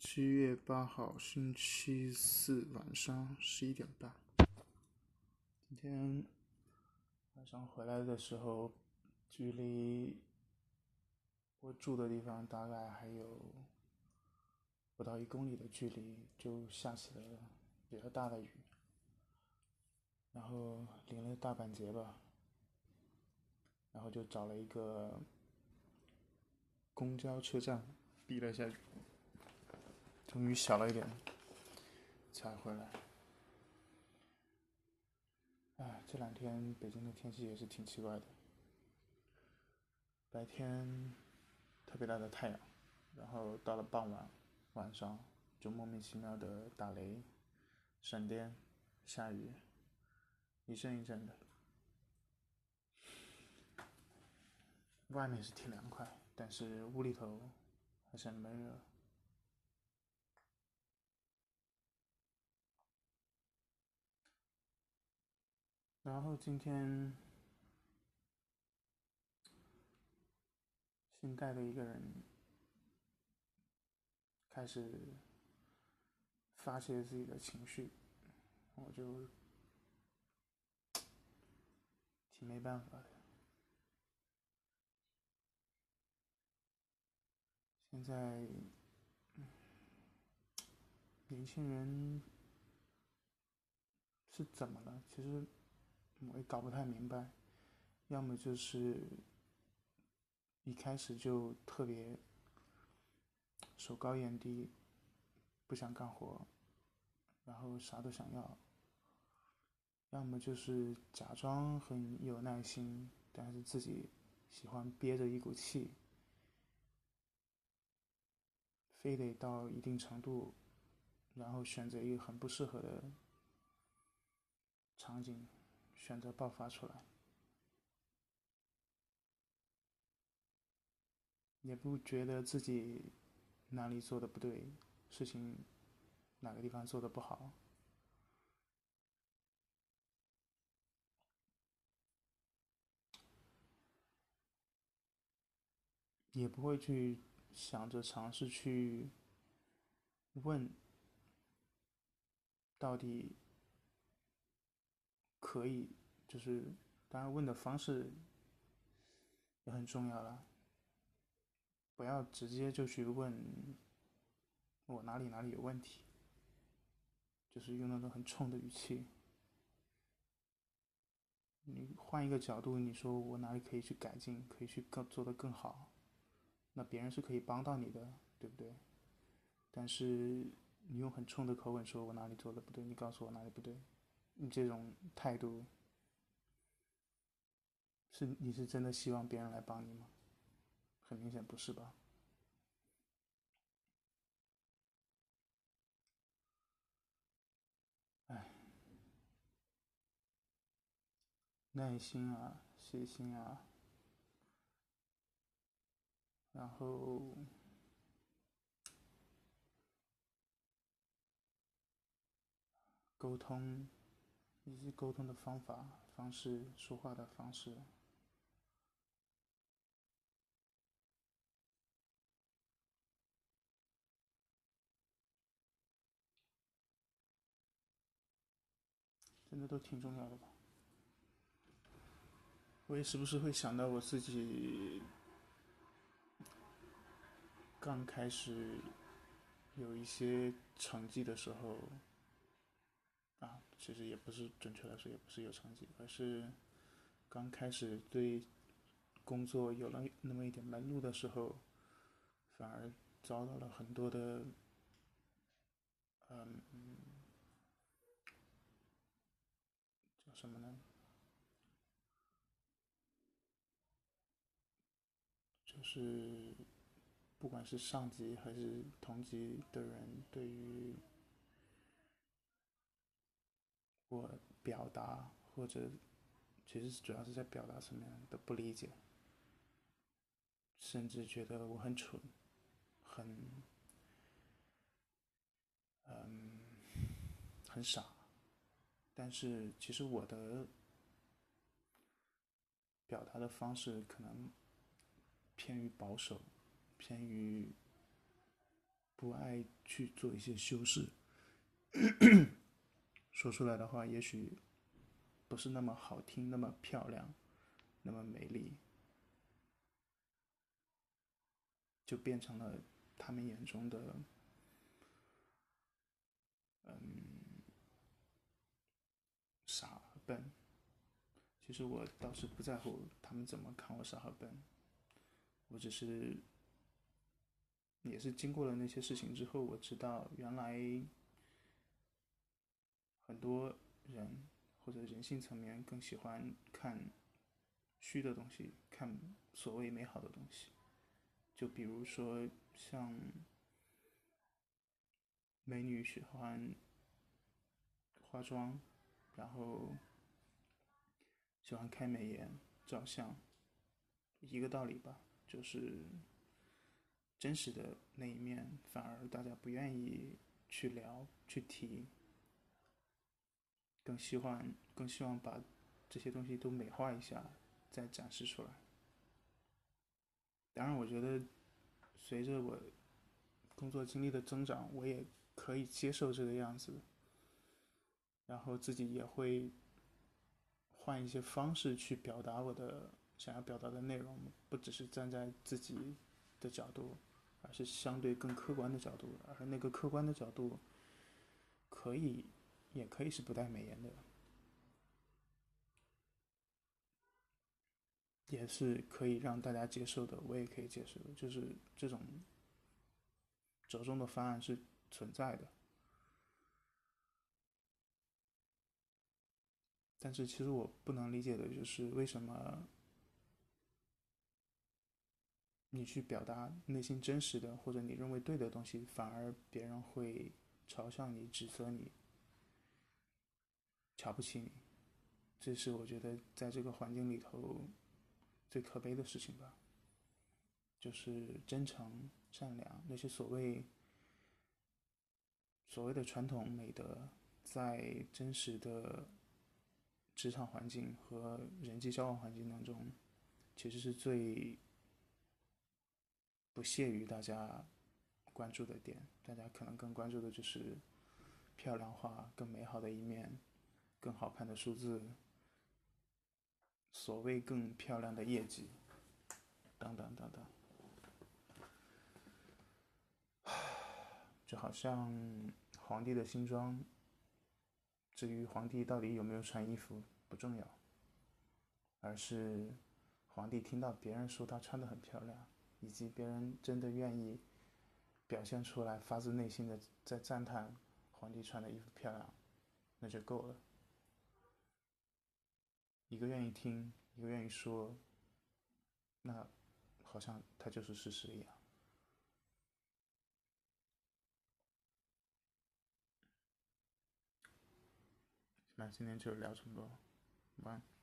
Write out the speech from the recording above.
七月八号，星期四晚上十一点半。今天晚上回来的时候，距离我住的地方大概还有不到一公里的距离，就下起了比较大的雨，然后淋了大半截吧，然后就找了一个公交车站避了下雨。终于小了一点，才回来。哎，这两天北京的天气也是挺奇怪的，白天特别大的太阳，然后到了傍晚、晚上就莫名其妙的打雷、闪电、下雨，一阵一阵的。外面是挺凉快，但是屋里头还是很闷热。然后今天新带的一个人开始发泄自己的情绪，我就挺没办法的。现在年轻人是怎么了？其实。我也搞不太明白，要么就是一开始就特别手高眼低，不想干活，然后啥都想要；要么就是假装很有耐心，但是自己喜欢憋着一股气，非得到一定程度，然后选择一个很不适合的场景。选择爆发出来，也不觉得自己哪里做的不对，事情哪个地方做的不好，也不会去想着尝试去问到底。可以，就是当然问的方式也很重要了，不要直接就去问我哪里哪里有问题，就是用那种很冲的语气。你换一个角度，你说我哪里可以去改进，可以去更做的更好，那别人是可以帮到你的，对不对？但是你用很冲的口吻说我哪里做的不对，你告诉我哪里不对。你这种态度，是你是真的希望别人来帮你吗？很明显不是吧？哎，耐心啊，细心啊，然后沟通。以及沟通的方法、方式、说话的方式，真的都挺重要的吧？我也时不时会想到我自己刚开始有一些成绩的时候。其实也不是准确来说，也不是有成绩，而是刚开始对工作有了那么一点门路的时候，反而遭到了很多的，嗯，叫什么呢？就是不管是上级还是同级的人，对于。我表达或者其实主要是在表达层面的不理解，甚至觉得我很蠢，很嗯很傻，但是其实我的表达的方式可能偏于保守，偏于不爱去做一些修饰，说出来的话也许不是那么好听，那么漂亮，那么美丽，就变成了他们眼中的，嗯，傻和笨。其实我倒是不在乎他们怎么看我傻和笨，我只是。也是经过了那些事情之后，我知道原来很多人或者人性层面更喜欢看虚的东西，看所谓美好的东西。就比如说像美女喜欢化妆，然后喜欢开美颜照相，一个道理吧，就是。真实的那一面，反而大家不愿意去聊、去提，更希望、更希望把这些东西都美化一下，再展示出来。当然，我觉得随着我工作经历的增长，我也可以接受这个样子，然后自己也会换一些方式去表达我的想要表达的内容，不只是站在自己的角度。而是相对更客观的角度，而那个客观的角度，可以，也可以是不带美颜的，也是可以让大家接受的，我也可以接受的，就是这种折中的方案是存在的。但是其实我不能理解的就是为什么。你去表达内心真实的或者你认为对的东西，反而别人会嘲笑你、指责你、瞧不起你，这是我觉得在这个环境里头最可悲的事情吧。就是真诚、善良那些所谓所谓的传统美德，在真实的职场环境和人际交往环境当中，其实是最。不屑于大家关注的点，大家可能更关注的就是漂亮化、更美好的一面、更好看的数字、所谓更漂亮的业绩，等等等等。就好像皇帝的新装，至于皇帝到底有没有穿衣服不重要，而是皇帝听到别人说他穿的很漂亮。以及别人真的愿意表现出来，发自内心的在赞叹皇帝穿的衣服漂亮，那就够了。一个愿意听，一个愿意说，那好像它就是事实一样。那今天就聊这么多，晚安。